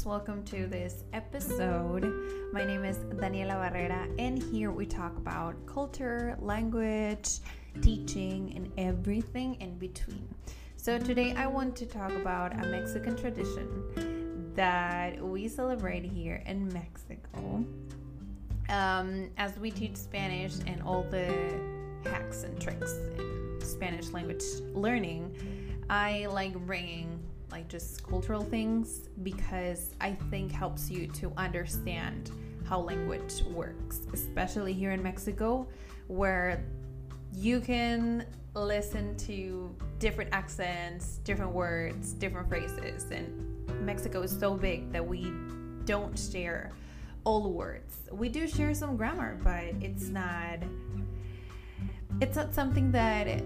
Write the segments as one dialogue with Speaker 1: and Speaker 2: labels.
Speaker 1: Friends. Welcome to this episode. My name is Daniela Barrera, and here we talk about culture, language, teaching, and everything in between. So, today I want to talk about a Mexican tradition that we celebrate here in Mexico. Um, as we teach Spanish and all the hacks and tricks in Spanish language learning, I like bringing like just cultural things because I think helps you to understand how language works, especially here in Mexico, where you can listen to different accents, different words, different phrases, and Mexico is so big that we don't share all words. We do share some grammar, but it's not it's not something that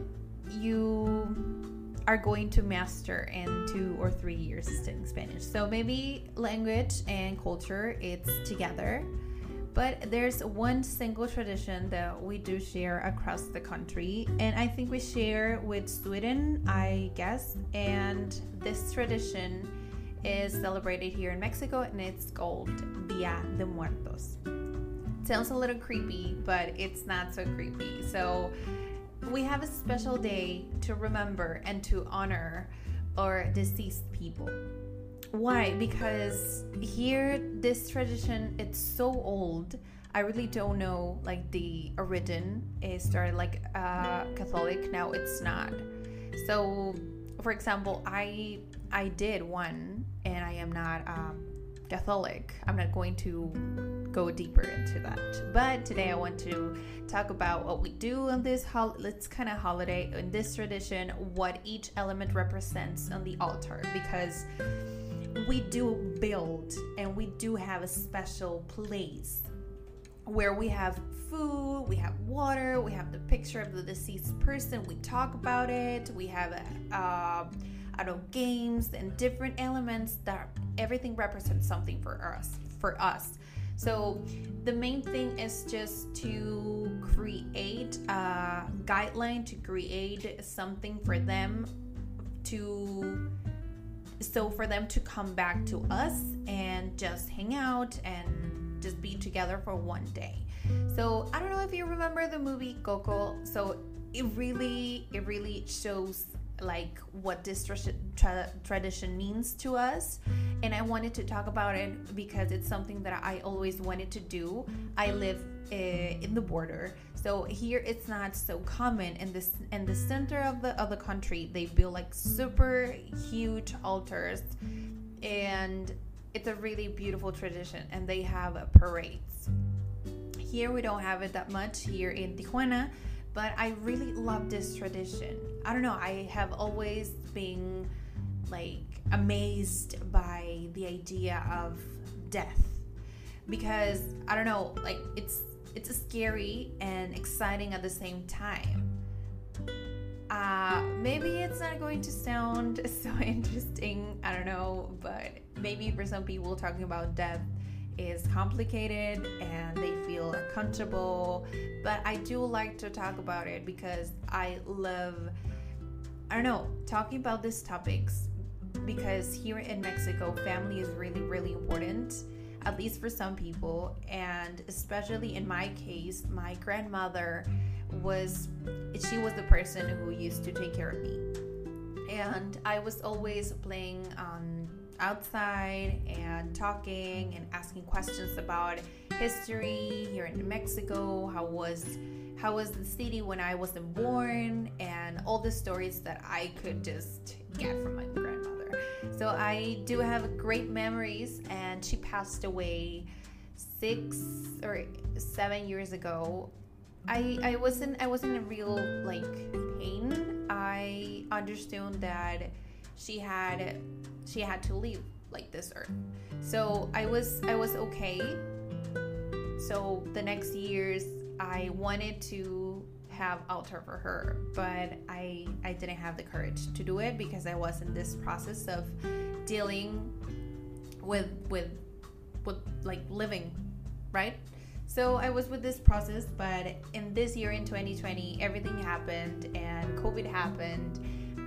Speaker 1: you are going to master in two or three years studying Spanish. So maybe language and culture it's together. But there's one single tradition that we do share across the country, and I think we share with Sweden, I guess. And this tradition is celebrated here in Mexico, and it's called Dia de Muertos. Sounds a little creepy, but it's not so creepy. So we have a special day to remember and to honor our deceased people. Why? Because here this tradition it's so old. I really don't know like the origin. It started like uh, Catholic. Now it's not. So, for example, I I did one, and I am not um, Catholic. I'm not going to go deeper into that. But today I want to talk about what we do on this hol- let's kind of holiday in this tradition, what each element represents on the altar because we do build and we do have a special place where we have food, we have water, we have the picture of the deceased person, we talk about it, we have a, uh, I don't games and different elements that everything represents something for us. For us. So the main thing is just to create a guideline, to create something for them to so for them to come back to us and just hang out and just be together for one day. So I don't know if you remember the movie Coco. So it really it really shows like what this tra- tradition means to us. And i wanted to talk about it because it's something that i always wanted to do. I live uh, in the border. So here it's not so common in this in the center of the of the country. They build like super huge altars. And it's a really beautiful tradition. And they have parades. Here we don't have it that much here in tijuana but I really love this tradition. I don't know, I have always been like amazed by the idea of death because I don't know, like it's it's scary and exciting at the same time. Uh, maybe it's not going to sound so interesting, I don't know, but maybe for some people talking about death is complicated and they feel uncomfortable. But I do like to talk about it because I love, I don't know, talking about these topics because here in Mexico, family is really, really important, at least for some people. And especially in my case, my grandmother was, she was the person who used to take care of me. And I was always playing on outside and talking and asking questions about history here in New Mexico, how was how was the city when I wasn't born, and all the stories that I could just get from my grandmother. So I do have great memories, and she passed away six or seven years ago, I I wasn't I wasn't in real like pain. I understood that she had she had to leave like this earth. So I was I was okay. So the next years I wanted to have altar for her, but I I didn't have the courage to do it because I was in this process of dealing with with with like living, right? So I was with this process, but in this year in 2020, everything happened and COVID happened.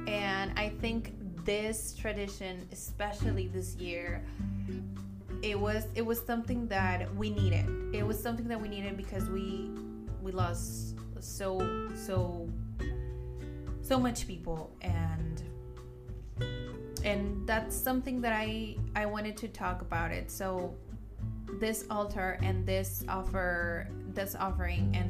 Speaker 1: And I think this tradition, especially this year, it was it was something that we needed. It was something that we needed because we we lost so so so much people and and that's something that I I wanted to talk about it. So this altar and this offer this offering and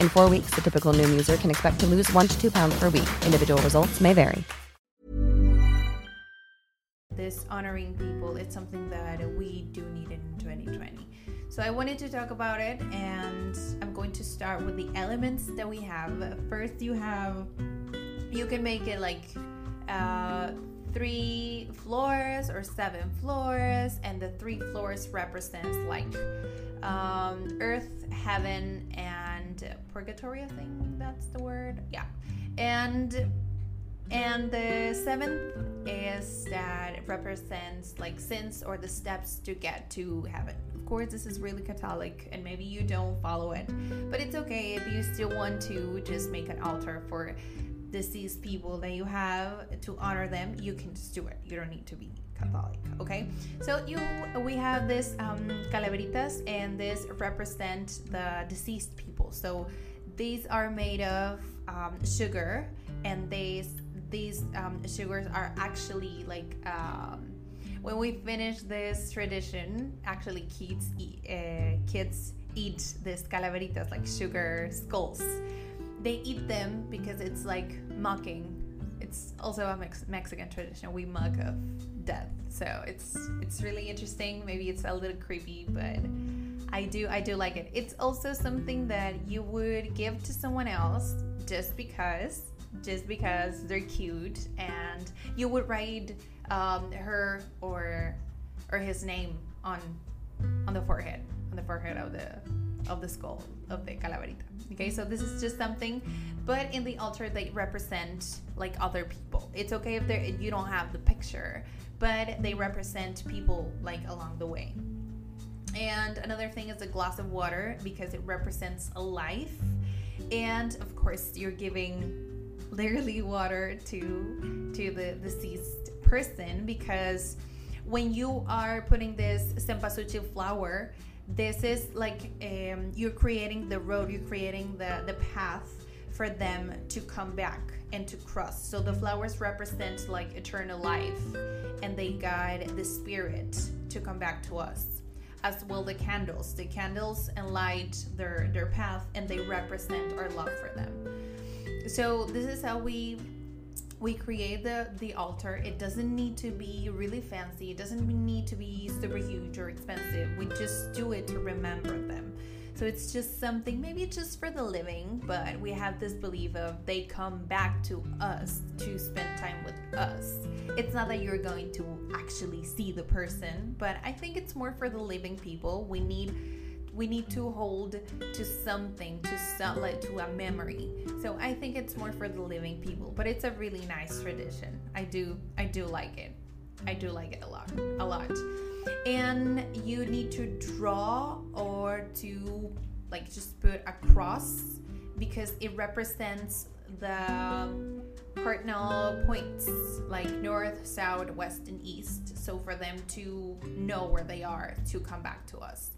Speaker 2: In four weeks, the typical Noom user can expect to lose one to two pounds per week. Individual results may vary.
Speaker 1: this honoring people it's something that we do need in 2020 so i wanted to talk about it and i'm going to start with the elements that we have first you have you can make it like uh, three floors or seven floors and the three floors represents like um, earth heaven and purgatory i think that's the word yeah and and the seventh is that it represents like sins or the steps to get to heaven. Of course, this is really Catholic and maybe you don't follow it, but it's okay if you still want to just make an altar for deceased people that you have to honor them. You can just do it. You don't need to be Catholic, okay? So you we have this um, calaveritas and this represent the deceased people. So these are made of um, sugar and these these um, sugars are actually like um, when we finish this tradition actually kids eat, uh, kids eat these calaveritas like sugar skulls they eat them because it's like mocking. It's also a Mex- mexican tradition. We mock of death. So it's it's really interesting. Maybe it's a little creepy but i do i do like it. It's also something that you would give to someone else just because just because they're cute and you would write um, her or or his name on on the forehead on the forehead of the of the skull of the calaverita okay? So this is just something but in the altar they represent like other people. It's okay if they you don't have the picture but they represent people like along the way. And another thing is a glass of water because it represents a life. And of course you're giving literally water to to the deceased person because when you are putting this cempasúchil flower this is like um, you're creating the road you're creating the the path for them to come back and to cross. So the flowers represent like eternal life and they guide the spirit to come back to us as well the candles. The candles enlight their their path and they represent our love for them. So this is how we we create the the altar it doesn't need to be really fancy it doesn't need to be super huge or expensive we just do it to remember them. So it's just something maybe just for the living but we have this belief of they come back to us to spend time with us. It's not that you're going to actually see the person but i think it's more for the living people. We need we need to hold to something to some like to a memory. So i think it's more for the living people but it's a really nice tradition. I do i do like it. I do like it a lot a lot. And you need to draw or to like just put a cross because it represents the cardinal points like north, south, west, and east. So for them to know where they are to come back to us.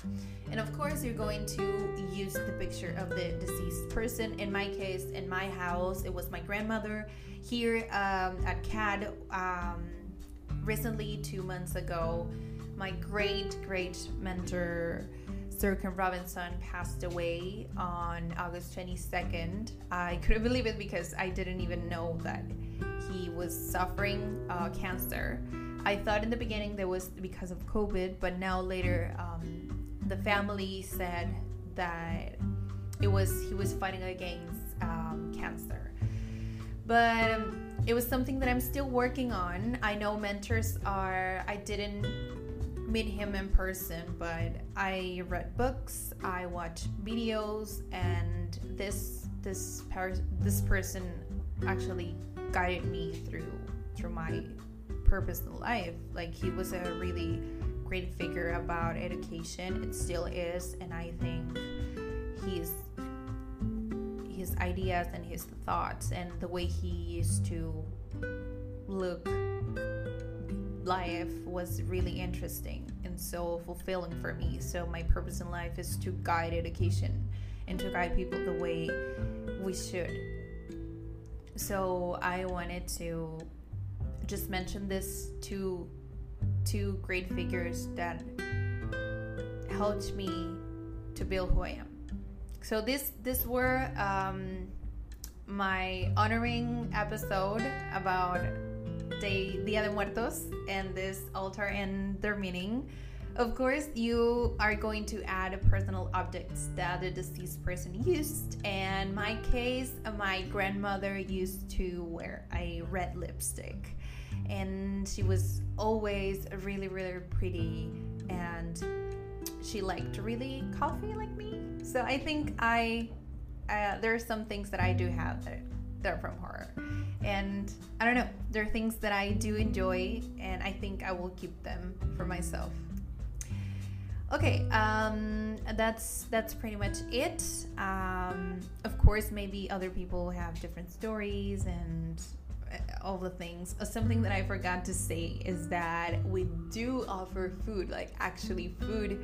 Speaker 1: And of course, you're going to use the picture of the deceased person. In my case, in my house, it was my grandmother. Here um, at CAD, um, recently, two months ago, my great, great mentor Sir Ken Robinson passed away on August 22nd. I couldn't believe it because I didn't even know that he was suffering uh, cancer. I thought in the beginning that was because of COVID, but now later um, the family said that it was he was fighting against um, cancer. But um, it was something that I'm still working on. I know mentors are. I didn't meet him in person, but I read books, I watched videos, and this this per- this person actually guided me through through my purpose in life. Like he was a really great figure about education. It still is, and I think he's his ideas and his thoughts and the way he used to look life was really interesting and so fulfilling for me. So my purpose in life is to guide education and to guide people the way we should. So I wanted to just mention this to two great figures that helped me to build who I am. So this this were um, my honoring episode about Day Dia de Muertos and this altar and their meaning. Of course, you are going to add personal objects that the deceased person used. And my case, my grandmother used to wear a red lipstick, and she was always really, really pretty, and she liked really coffee like me. So I think I uh, there are some things that I do have that they're from her. And I don't know, they're things that I do enjoy, and I think I will keep them for myself. Okay, um, that's that's pretty much it. Um, of course, maybe other people have different stories and uh, all the things. Uh, something that I forgot to say is that we do offer food, like actually food,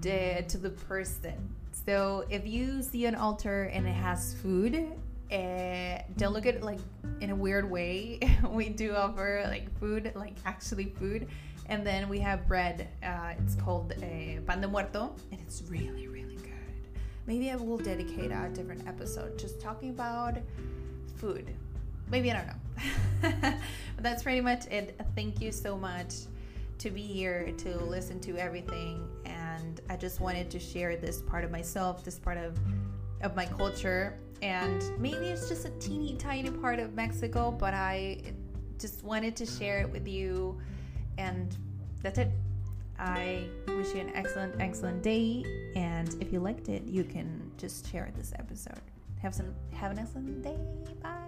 Speaker 1: to the person. So if you see an altar and it has food, uh, look at like in a weird way. we do offer like food, like actually food, and then we have bread. Uh, it's called uh, pan de muerto, and it's really, really good. Maybe I will dedicate a different episode just talking about food. Maybe I don't know. but that's pretty much it. Thank you so much to be here to listen to everything, and I just wanted to share this part of myself, this part of of my culture and maybe it's just a teeny tiny part of Mexico, but I just wanted to share it with you. And that's it. I wish you an excellent, excellent day. And if you liked it, you can just share this episode. Have some have an excellent day. Bye.